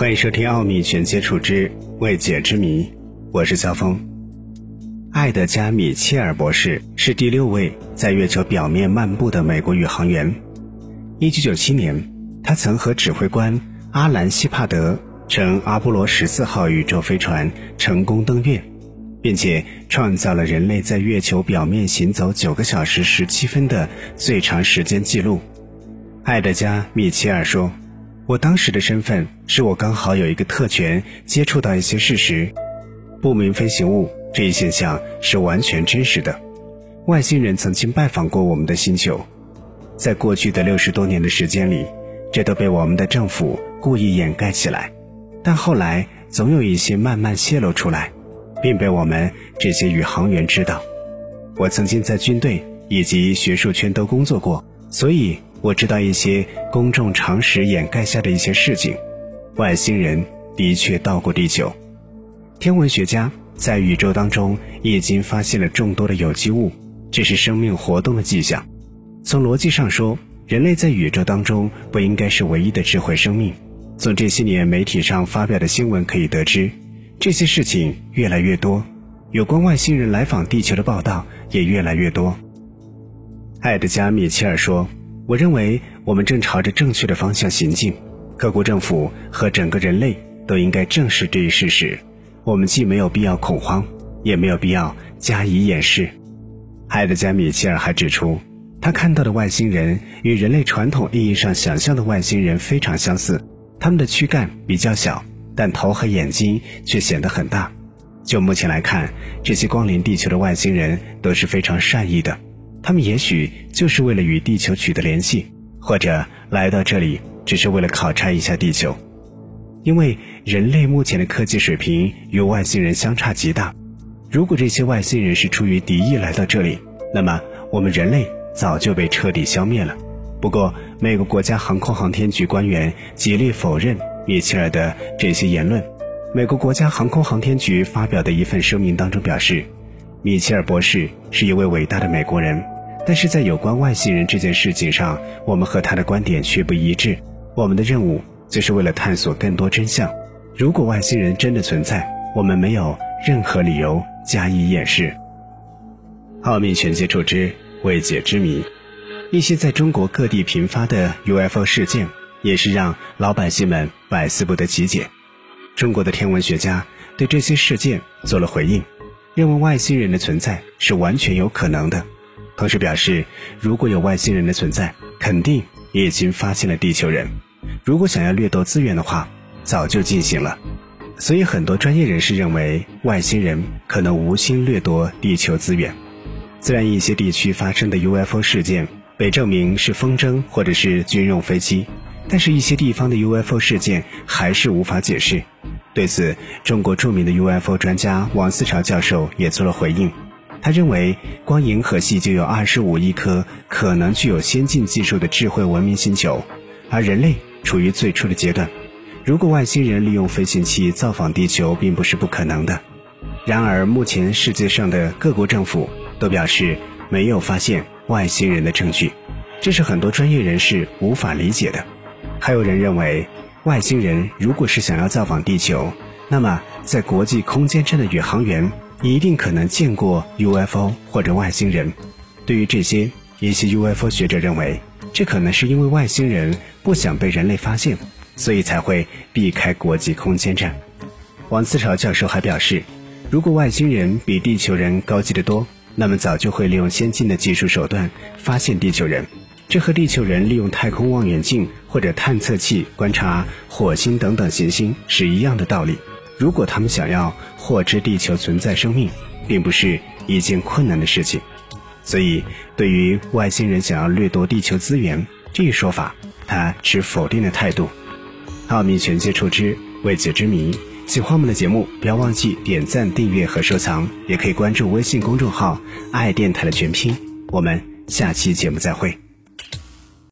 欢迎收听《奥秘全接触之未解之谜》，我是肖峰。艾德加·米切尔博士是第六位在月球表面漫步的美国宇航员。1997年，他曾和指挥官阿兰·希帕德乘阿波罗十四号宇宙飞船成功登月，并且创造了人类在月球表面行走九个小时十七分的最长时间记录。艾德加·米切尔说。我当时的身份是我刚好有一个特权，接触到一些事实。不明飞行物这一现象是完全真实的。外星人曾经拜访过我们的星球，在过去的六十多年的时间里，这都被我们的政府故意掩盖起来。但后来总有一些慢慢泄露出来，并被我们这些宇航员知道。我曾经在军队以及学术圈都工作过，所以。我知道一些公众常识掩盖下的一些事情，外星人的确到过地球。天文学家在宇宙当中已经发现了众多的有机物，这是生命活动的迹象。从逻辑上说，人类在宇宙当中不应该是唯一的智慧生命。从这些年媒体上发表的新闻可以得知，这些事情越来越多，有关外星人来访地球的报道也越来越多。艾德加·米切尔说。我认为我们正朝着正确的方向行进，各国政府和整个人类都应该正视这一事实。我们既没有必要恐慌，也没有必要加以掩饰。海德加·米切尔还指出，他看到的外星人与人类传统意义上想象的外星人非常相似，他们的躯干比较小，但头和眼睛却显得很大。就目前来看，这些光临地球的外星人都是非常善意的。他们也许就是为了与地球取得联系，或者来到这里只是为了考察一下地球。因为人类目前的科技水平与外星人相差极大。如果这些外星人是出于敌意来到这里，那么我们人类早就被彻底消灭了。不过，美国国家航空航天局官员极力否认米切尔的这些言论。美国国家航空航天局发表的一份声明当中表示。米切尔博士是一位伟大的美国人，但是在有关外星人这件事情上，我们和他的观点却不一致。我们的任务就是为了探索更多真相。如果外星人真的存在，我们没有任何理由加以掩饰。奥秘全接触之未解之谜，一些在中国各地频发的 UFO 事件，也是让老百姓们百思不得其解。中国的天文学家对这些事件做了回应。认为外星人的存在是完全有可能的，同时表示，如果有外星人的存在，肯定也已经发现了地球人。如果想要掠夺资源的话，早就进行了。所以，很多专业人士认为，外星人可能无心掠夺地球资源。虽然一些地区发生的 UFO 事件被证明是风筝或者是军用飞机，但是一些地方的 UFO 事件还是无法解释。对此，中国著名的 UFO 专家王思潮教授也做了回应。他认为，光银河系就有二十五亿颗可能具有先进技术的智慧文明星球，而人类处于最初的阶段。如果外星人利用飞行器造访地球，并不是不可能的。然而，目前世界上的各国政府都表示没有发现外星人的证据，这是很多专业人士无法理解的。还有人认为。外星人如果是想要造访地球，那么在国际空间站的宇航员一定可能见过 UFO 或者外星人。对于这些，一些 UFO 学者认为，这可能是因为外星人不想被人类发现，所以才会避开国际空间站。王思潮教授还表示，如果外星人比地球人高级得多，那么早就会利用先进的技术手段发现地球人。这和地球人利用太空望远镜或者探测器观察火星等等行星是一样的道理。如果他们想要获知地球存在生命，并不是一件困难的事情。所以，对于外星人想要掠夺地球资源这一说法，他持否定的态度。奥秘全接触之未解之谜，喜欢我们的节目，不要忘记点赞、订阅和收藏，也可以关注微信公众号“爱电台”的全拼。我们下期节目再会。